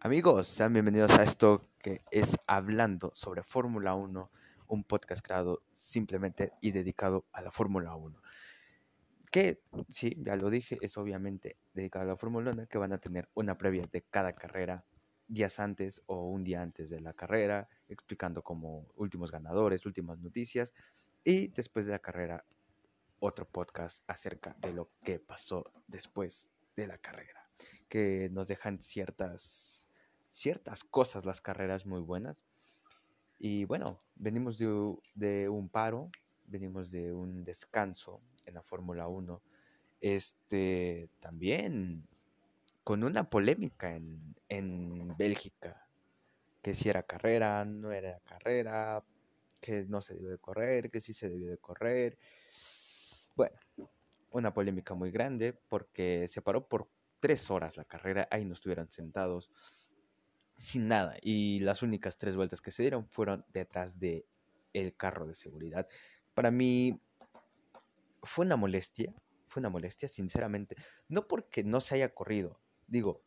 Amigos, sean bienvenidos a esto que es Hablando sobre Fórmula 1, un podcast creado simplemente y dedicado a la Fórmula 1. Que, sí, ya lo dije, es obviamente dedicado a la Fórmula 1, que van a tener una previa de cada carrera días antes o un día antes de la carrera, explicando como últimos ganadores, últimas noticias, y después de la carrera otro podcast acerca de lo que pasó después de la carrera, que nos dejan ciertas ciertas cosas las carreras muy buenas. Y bueno, venimos de, un paro, venimos de un descanso en la Fórmula 1. Este también con una polémica en, en Bélgica, que si era carrera, no era carrera, que no se debió de correr, que sí se debió de correr. Bueno, una polémica muy grande porque se paró por tres horas la carrera, ahí no estuvieron sentados sin nada. Y las únicas tres vueltas que se dieron fueron detrás de el carro de seguridad. Para mí fue una molestia, fue una molestia, sinceramente. No porque no se haya corrido, digo,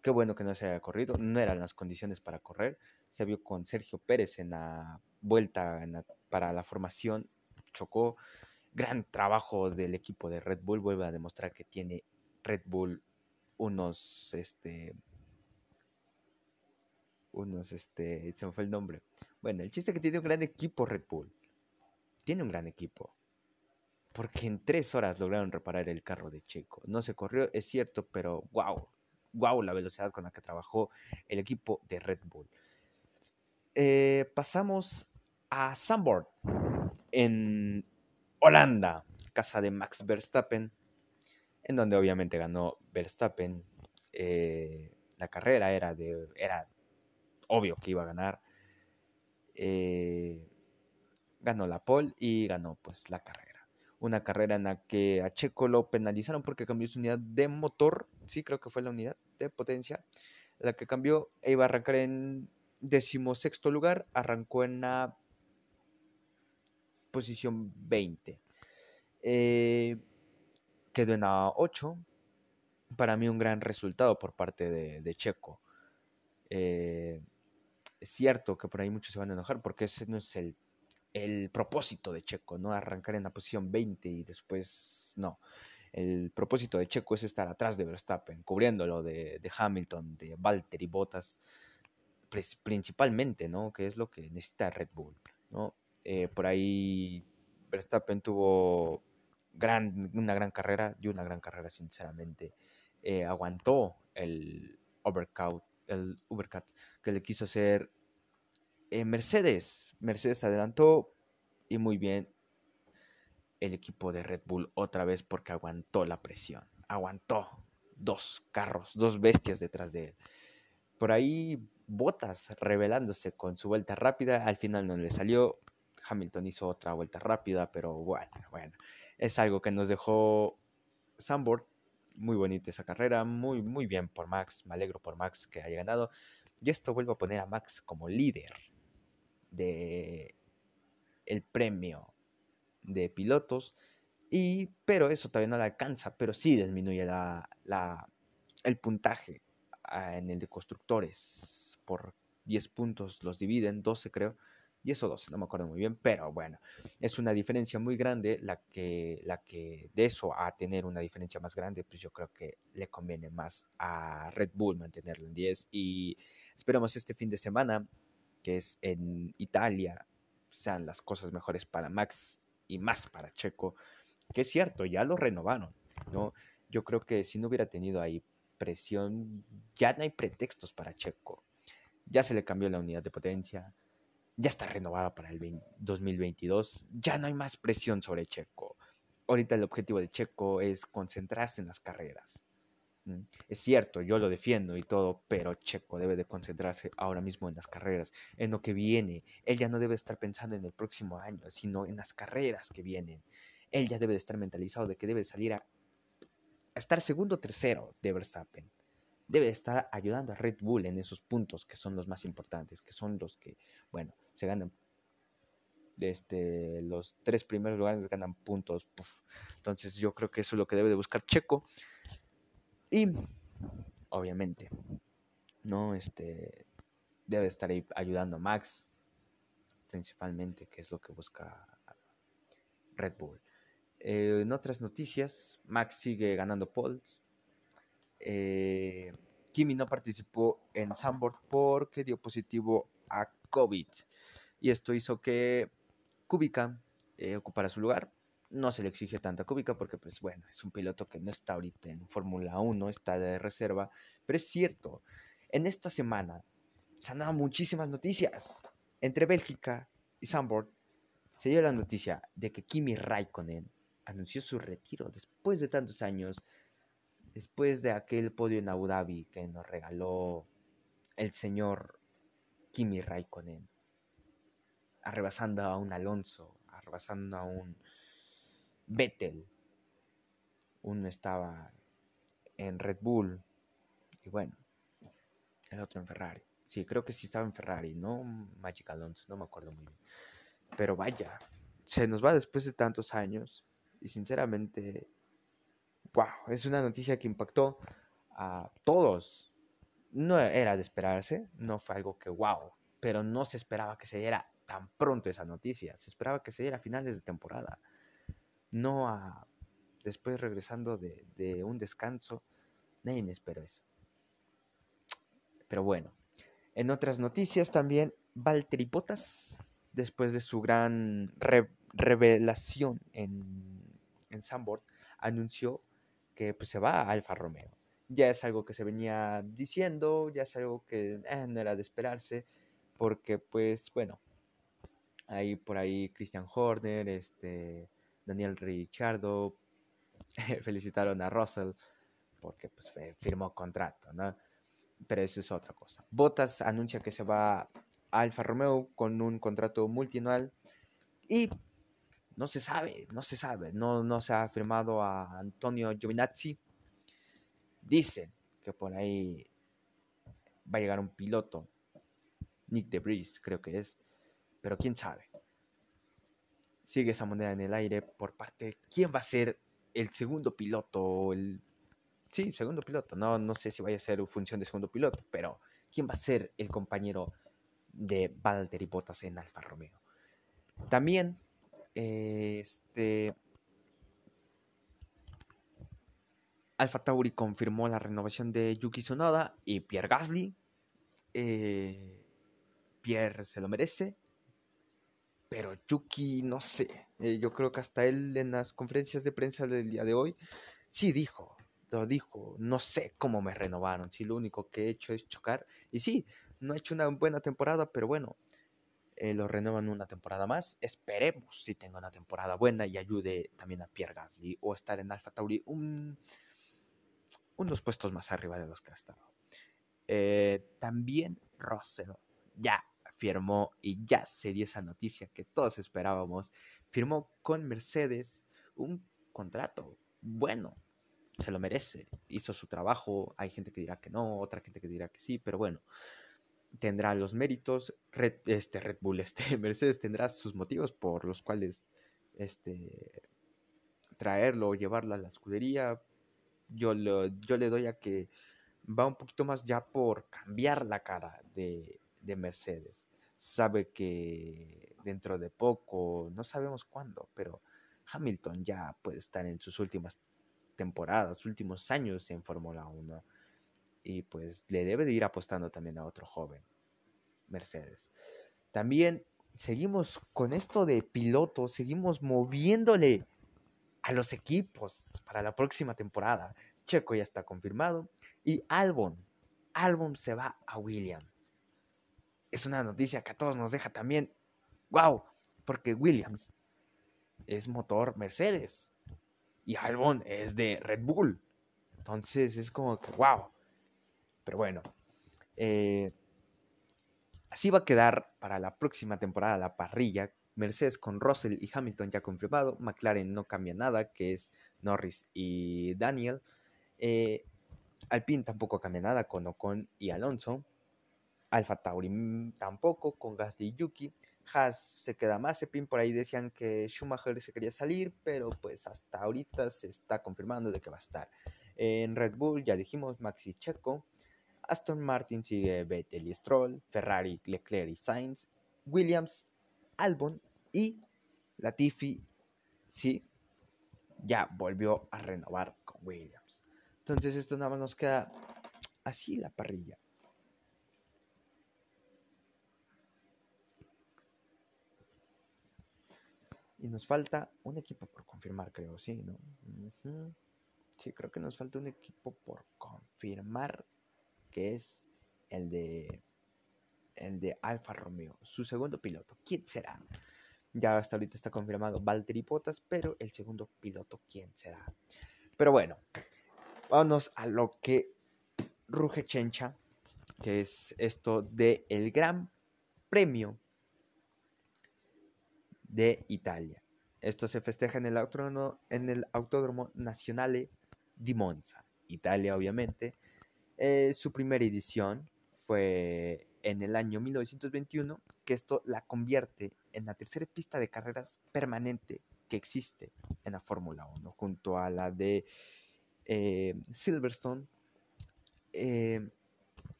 qué bueno que no se haya corrido, no eran las condiciones para correr. Se vio con Sergio Pérez en la vuelta para la formación, chocó. Gran trabajo del equipo de Red Bull, vuelve a demostrar que tiene Red Bull unos este, unos, este, se me fue el nombre. Bueno, el chiste que tiene un gran equipo Red Bull. Tiene un gran equipo. Porque en tres horas lograron reparar el carro de Checo. No se corrió, es cierto, pero wow. Wow la velocidad con la que trabajó el equipo de Red Bull. Eh, pasamos a Zandvoort, en Holanda, casa de Max Verstappen, en donde obviamente ganó Verstappen. Eh, la carrera era de, era obvio que iba a ganar. Eh, ganó la pole y ganó pues la carrera. Una carrera en la que a Checo lo penalizaron porque cambió su unidad de motor. Sí, creo que fue la unidad de potencia. La que cambió e iba a arrancar en decimosexto lugar. Arrancó en la posición 20. Eh, quedó en la 8. Para mí un gran resultado por parte de, Checo. Eh, es cierto que por ahí muchos se van a enojar porque ese no es el, el propósito de Checo, ¿no? Arrancar en la posición 20 y después no. El propósito de Checo es estar atrás de Verstappen, cubriéndolo de, de Hamilton, de Valtteri Bottas, principalmente, ¿no? Que es lo que necesita Red Bull, ¿no? Eh, por ahí Verstappen tuvo gran, una gran carrera, y una gran carrera, sinceramente. Eh, aguantó el overcut el Ubercat que le quiso hacer eh, Mercedes. Mercedes adelantó y muy bien el equipo de Red Bull otra vez porque aguantó la presión. Aguantó dos carros, dos bestias detrás de él. Por ahí Botas revelándose con su vuelta rápida. Al final no le salió. Hamilton hizo otra vuelta rápida, pero bueno, bueno. Es algo que nos dejó Sambor muy bonita esa carrera, muy, muy bien por Max, me alegro por Max que haya ganado. Y esto vuelvo a poner a Max como líder de el premio de pilotos. Y, pero eso todavía no le alcanza, pero sí disminuye la, la, el puntaje ah, en el de constructores. Por 10 puntos los dividen, 12 creo y eso dos, no me acuerdo muy bien, pero bueno, es una diferencia muy grande la que, la que de eso a tener una diferencia más grande, pues yo creo que le conviene más a Red Bull mantenerlo en 10 y esperamos este fin de semana, que es en Italia, sean las cosas mejores para Max y más para Checo, que es cierto, ya lo renovaron, ¿no? Yo creo que si no hubiera tenido ahí presión, ya no hay pretextos para Checo. Ya se le cambió la unidad de potencia, ya está renovada para el 2022, ya no hay más presión sobre Checo. Ahorita el objetivo de Checo es concentrarse en las carreras. Es cierto, yo lo defiendo y todo, pero Checo debe de concentrarse ahora mismo en las carreras, en lo que viene. Él ya no debe estar pensando en el próximo año, sino en las carreras que vienen. Él ya debe de estar mentalizado de que debe salir a, a estar segundo o tercero de Verstappen debe estar ayudando a Red Bull en esos puntos que son los más importantes, que son los que, bueno, se ganan. Este, los tres primeros lugares ganan puntos. Entonces yo creo que eso es lo que debe de buscar Checo. Y obviamente ¿no? Este, debe estar ahí ayudando a Max, principalmente, que es lo que busca Red Bull. Eh, en otras noticias, Max sigue ganando poles. Eh, Kimi no participó en Sandboard porque dio positivo a COVID. Y esto hizo que Kubica eh, ocupara su lugar. No se le exige tanta Kubica porque, pues bueno, es un piloto que no está ahorita en Fórmula 1, está de reserva. Pero es cierto, en esta semana se han dado muchísimas noticias. Entre Bélgica y Sandboard se dio la noticia de que Kimi Raikkonen anunció su retiro después de tantos años, después de aquel podio en Abu Dhabi que nos regaló el señor Kimi Raikkonen, arrebasando a un Alonso, arrebasando a un Vettel. Uno estaba en Red Bull y bueno, el otro en Ferrari. Sí, creo que sí estaba en Ferrari, no Magic Alonso, no me acuerdo muy bien. Pero vaya, se nos va después de tantos años y sinceramente, wow, es una noticia que impactó a todos. No era de esperarse, no fue algo que wow, pero no se esperaba que se diera tan pronto esa noticia. Se esperaba que se diera a finales de temporada, no a después regresando de, de un descanso. Nadie esperó eso. Pero bueno, en otras noticias también, Valtteri Bottas, después de su gran revelación en en Sambord, anunció que pues, se va a Alfa Romeo. Ya es algo que se venía diciendo, ya es algo que eh, no era de esperarse, porque pues bueno, hay por ahí Christian Horner, este, Daniel Ricciardo, felicitaron a Russell porque pues firmó contrato, ¿no? Pero eso es otra cosa. Bottas anuncia que se va a Alfa Romeo con un contrato multianual y no se sabe, no se sabe, no, no se ha firmado a Antonio Giovinazzi. Dicen que por ahí va a llegar un piloto, Nick DeBris creo que es, pero quién sabe. Sigue esa moneda en el aire por parte de quién va a ser el segundo piloto, el sí, segundo piloto. No, no sé si vaya a ser función de segundo piloto, pero quién va a ser el compañero de Valtteri Bottas en Alfa Romeo. También este. Alfa Tauri confirmó la renovación de Yuki Tsunoda y Pierre Gasly. Eh, Pierre se lo merece. Pero Yuki, no sé. Eh, yo creo que hasta él en las conferencias de prensa del día de hoy sí dijo, lo dijo, no sé cómo me renovaron. Si lo único que he hecho es chocar. Y sí, no he hecho una buena temporada, pero bueno, eh, lo renuevan una temporada más. Esperemos si tenga una temporada buena y ayude también a Pierre Gasly o estar en Alfa Tauri un, unos puestos más arriba de los que ha estado. Eh, también Russell ya firmó y ya se dio esa noticia que todos esperábamos. Firmó con Mercedes un contrato bueno, se lo merece, hizo su trabajo. Hay gente que dirá que no, otra gente que dirá que sí, pero bueno, tendrá los méritos, Red, este Red Bull, este Mercedes tendrá sus motivos por los cuales este traerlo o llevarlo a la escudería. Yo, yo le doy a que va un poquito más ya por cambiar la cara de, de Mercedes. Sabe que dentro de poco, no sabemos cuándo, pero Hamilton ya puede estar en sus últimas temporadas, últimos años en Fórmula 1 y pues le debe de ir apostando también a otro joven, Mercedes. También seguimos con esto de pilotos, seguimos moviéndole a los equipos para la próxima temporada. Checo ya está confirmado y Albon, Albon se va a Williams. Es una noticia que a todos nos deja también, wow, porque Williams es motor Mercedes y Albon es de Red Bull. Entonces es como que, wow, pero bueno, eh, así va a quedar para la próxima temporada la parrilla. Mercedes con Russell y Hamilton ya confirmado. McLaren no cambia nada, que es Norris y Daniel. Eh, Alpine tampoco cambia nada con Ocon y Alonso. Alfa Tauri tampoco con Gasly y Yuki. Haas se queda más. Epin por ahí decían que Schumacher se quería salir, pero pues hasta ahorita se está confirmando de que va a estar. En Red Bull ya dijimos Maxi Checo. Aston Martin sigue Vettel y Stroll, Ferrari, Leclerc y Sainz, Williams, Albon y Latifi, sí, ya volvió a renovar con Williams. Entonces esto nada más nos queda así la parrilla. Y nos falta un equipo por confirmar, creo, sí, ¿no? Sí, creo que nos falta un equipo por confirmar, que es el de el de Alfa Romeo, su segundo piloto. ¿Quién será? Ya hasta ahorita está confirmado Valtteri Bottas, pero el segundo piloto, ¿quién será? Pero bueno, vámonos a lo que ruge Chencha, que es esto de el Gran Premio de Italia. Esto se festeja en el Autódromo, en el Autódromo Nazionale di Monza, Italia obviamente. Eh, su primera edición fue en el año 1921, que esto la convierte en la tercera pista de carreras permanente que existe en la Fórmula 1, junto a la de eh, Silverstone. wow, eh,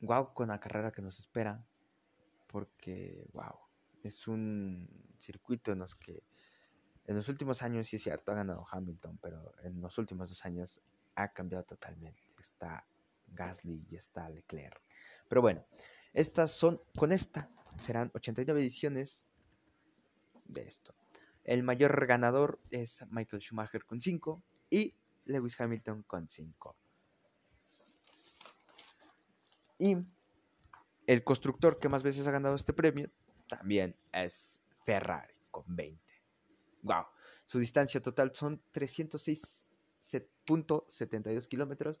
wow con la carrera que nos espera, porque wow, es un circuito en los que en los últimos años sí es cierto ha ganado Hamilton, pero en los últimos dos años ha cambiado totalmente. Está Gasly y está Leclerc. Pero bueno, estas son, con esta serán 89 ediciones de esto. El mayor ganador es Michael Schumacher con 5 y Lewis Hamilton con 5. Y el constructor que más veces ha ganado este premio también es Ferrari con 20. Wow, su distancia total son 306.72 kilómetros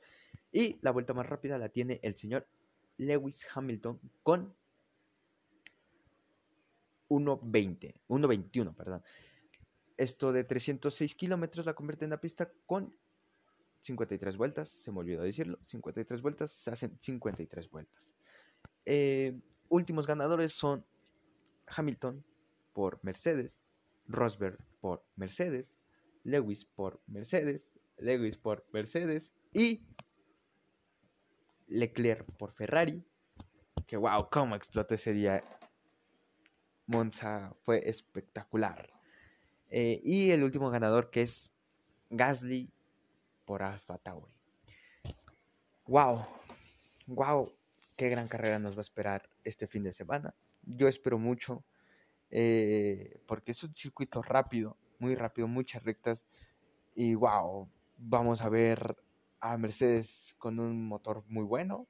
y la vuelta más rápida la tiene el señor Lewis Hamilton con 1.20, 1.21, perdón. Esto de 306 kilómetros la convierte en la pista con 53 vueltas, se me olvidó decirlo, 53 vueltas, se hacen 53 vueltas. Eh, últimos ganadores son Hamilton por Mercedes, Rosberg por Mercedes, Lewis por Mercedes, Lewis por Mercedes y Leclerc por Ferrari. Que wow, cómo explotó ese día. Monza fue espectacular. Eh, y el último ganador que es Gasly por Alfa Tauri. Wow, wow, qué gran carrera nos va a esperar este fin de semana. Yo espero mucho eh, porque es un circuito rápido, muy rápido, muchas rectas. Y wow, vamos a ver a Mercedes con un motor muy bueno.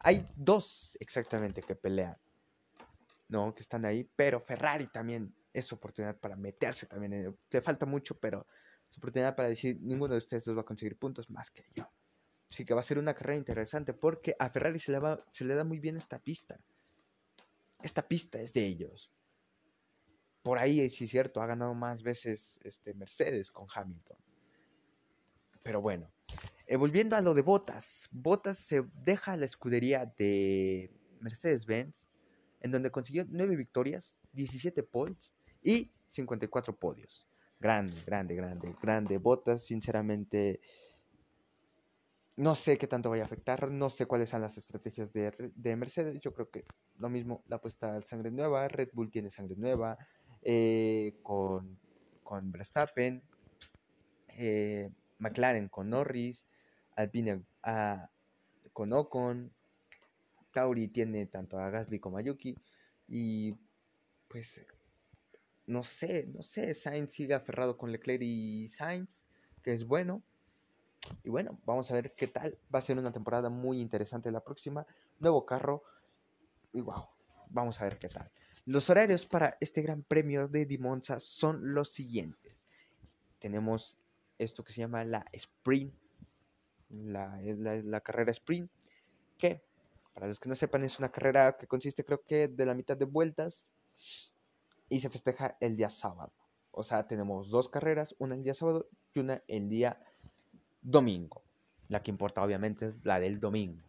hay dos exactamente que pelean, ¿no? Que están ahí, pero Ferrari también es oportunidad para meterse también. le falta mucho, pero es oportunidad para decir, ninguno de ustedes va a conseguir puntos más que yo. Así que va a ser una carrera interesante porque a Ferrari se le, va, se le da muy bien esta pista. Esta pista es de ellos. Por ahí, sí es cierto, ha ganado más veces este, Mercedes con Hamilton. Pero bueno, eh, volviendo a lo de Botas. Botas se deja la escudería de Mercedes-Benz, en donde consiguió 9 victorias, 17 points y 54 podios. Grande, grande, grande, grande. Botas, sinceramente, no sé qué tanto vaya a afectar, no sé cuáles son las estrategias de, de Mercedes. Yo creo que lo mismo, la apuesta al sangre nueva, Red Bull tiene sangre nueva, eh, con, con Verstappen. Eh, McLaren con Norris, Alpine con Ocon, Tauri tiene tanto a Gasly como a Yuki y pues no sé, no sé, Sainz sigue aferrado con Leclerc y Sainz, que es bueno. Y bueno, vamos a ver qué tal. Va a ser una temporada muy interesante la próxima. Nuevo carro. Y wow, vamos a ver qué tal. Los horarios para este gran premio de Dimonza son los siguientes. Tenemos esto que se llama la sprint, la, la, carrera sprint, que para los que no sepan es una carrera que consiste creo que de la mitad de vueltas y se festeja el día sábado. O sea, tenemos dos carreras, una el día sábado y una el día domingo. La que importa obviamente es la del domingo.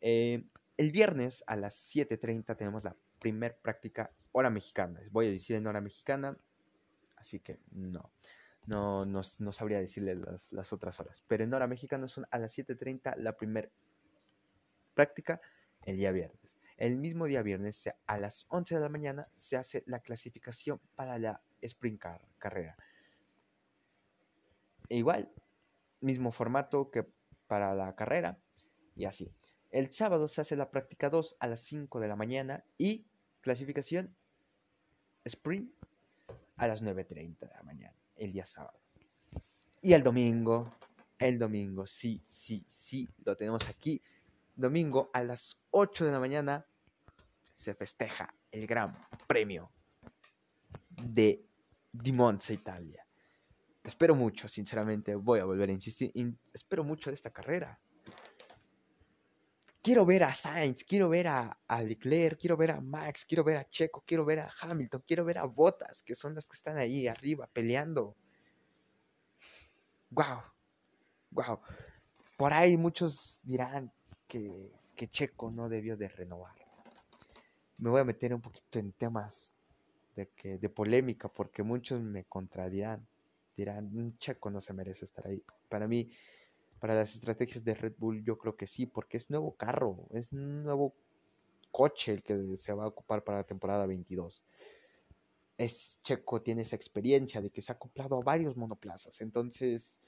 Eh, el viernes a las 7.30 tenemos la primer práctica hora mexicana. Voy a decir en hora mexicana así que no. No, no, no sabría decirle las, las, otras horas. Pero en hora mexicana son a las 7.30 la primera práctica el día viernes. El mismo día viernes, a las 11 de la mañana, se hace la clasificación para la sprint car, carrera. E igual, mismo formato que para la carrera y así. El sábado se hace la práctica 2 a las 5 de la mañana y clasificación sprint a las 9.30 de la mañana, el día sábado. Y el domingo, el domingo, sí, sí, sí, lo tenemos aquí. Domingo a las 8 de la mañana se festeja el gran premio de Di Monza, Italia. Espero mucho, sinceramente, voy a volver a insistir, espero mucho de esta carrera. Quiero ver a Sainz, quiero ver a, Leclerc, quiero ver a Max, quiero ver a Checo, quiero ver a Hamilton, quiero ver a Bottas, que son los que están ahí arriba peleando. Wow, wow. Por ahí muchos dirán que, que Checo no debió de renovar. Me voy a meter un poquito en temas de, que, de polémica porque muchos me contradirán. Dirán, Checo no se merece estar ahí. Para mí, para las estrategias de Red Bull, yo creo que sí, porque es nuevo carro, es nuevo coche el que se va a ocupar para la temporada 22. Es Checo tiene esa experiencia de que se ha acoplado a varios monoplazas, entonces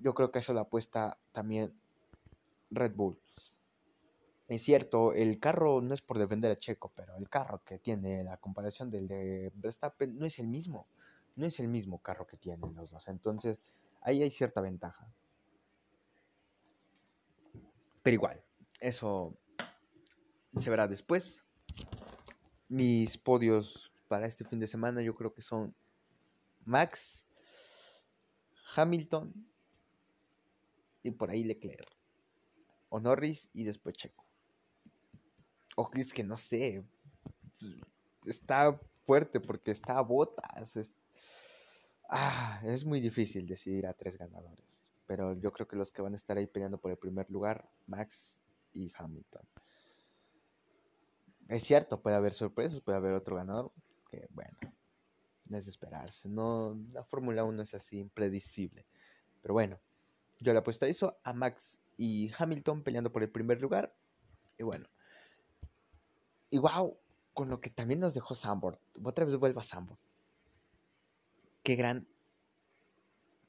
yo creo que eso la apuesta también Red Bull. Es cierto, el carro no es por defender a Checo, pero el carro que tiene la comparación del de Verstappen no es el mismo, no es el mismo carro que tienen los dos, entonces ahí hay cierta ventaja. Pero igual, eso se verá después. Mis podios para este fin de semana yo creo que son Max, Hamilton y por ahí Leclerc. O Norris y después Checo. O es que no sé. Está fuerte porque está a botas. Ah, es muy difícil decidir a tres ganadores pero yo creo que los que van a estar ahí peleando por el primer lugar, Max y Hamilton. Es cierto, puede haber sorpresas, puede haber otro ganador, que bueno, no es esperarse. No, la Fórmula 1 es así, impredecible. Pero bueno, yo le apuesto a eso, a Max y Hamilton peleando por el primer lugar. Y bueno, y wow, con lo que también nos dejó Sambor. Otra vez vuelva a Sambor. Qué gran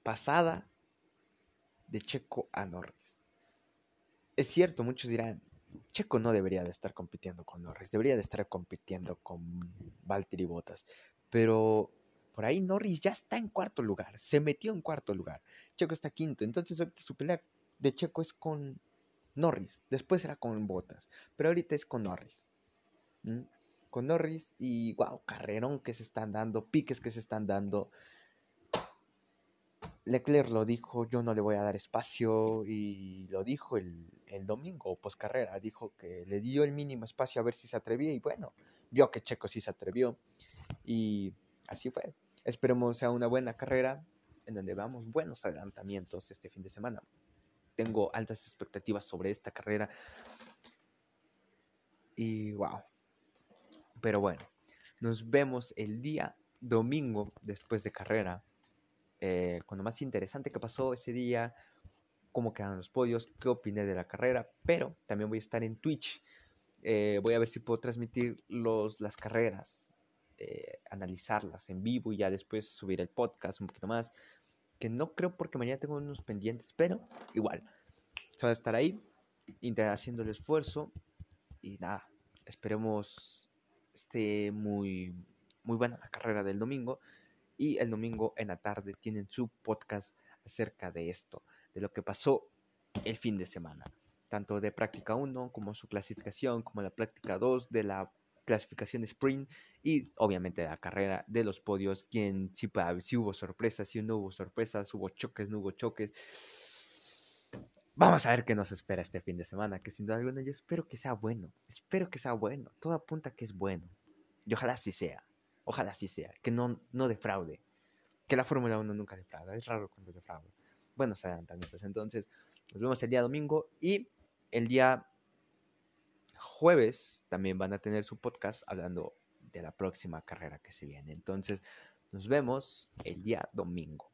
pasada de Checo a Norris. Es cierto, muchos dirán, Checo no debería de estar compitiendo con Norris, debería de estar compitiendo con Valtteri Bottas, pero por ahí Norris ya está en cuarto lugar, se metió en cuarto lugar, Checo está quinto, entonces ahorita su pelea de Checo es con Norris, después era con Bottas, pero ahorita es con Norris. Con Norris y wow, carrerón que se están dando, piques que se están dando. Leclerc lo dijo, yo no le voy a dar espacio y lo dijo el, el domingo, post carrera, dijo que le dio el mínimo espacio a ver si se atrevía y bueno, vio que Checo sí se atrevió y así fue. Esperemos sea una buena carrera en donde veamos buenos adelantamientos este fin de semana. Tengo altas expectativas sobre esta carrera y wow. Pero bueno, nos vemos el día domingo después de carrera eh, con lo más interesante que pasó ese día, cómo quedaron los podios, qué opiné de la carrera, pero también voy a estar en Twitch. Eh, voy a ver si puedo transmitir los, las carreras, eh, analizarlas en vivo y ya después subir el podcast un poquito más. Que no creo porque mañana tengo unos pendientes, pero igual. Se va a estar ahí, haciendo el esfuerzo. Y nada, esperemos esté muy, muy buena la carrera del domingo y el domingo en la tarde tienen su podcast acerca de esto, de lo que pasó el fin de semana, tanto de práctica 1 como su clasificación, como la práctica 2 de la clasificación sprint y obviamente de la carrera de los podios, quien si, si hubo sorpresas, si no hubo sorpresas, hubo choques, no hubo choques. Vamos a ver qué nos espera este fin de semana, que sin duda alguna yo espero que sea bueno, espero que sea bueno, todo apunta que es bueno y ojalá así sea. Ojalá así sea, que no, no defraude. Que la Fórmula 1 nunca defrauda, es raro cuando defrauda. Buenos adelantamientos. Entonces, nos vemos el día domingo y el día jueves también van a tener su podcast hablando de la próxima carrera que se viene. Entonces, Nos vemos el día domingo.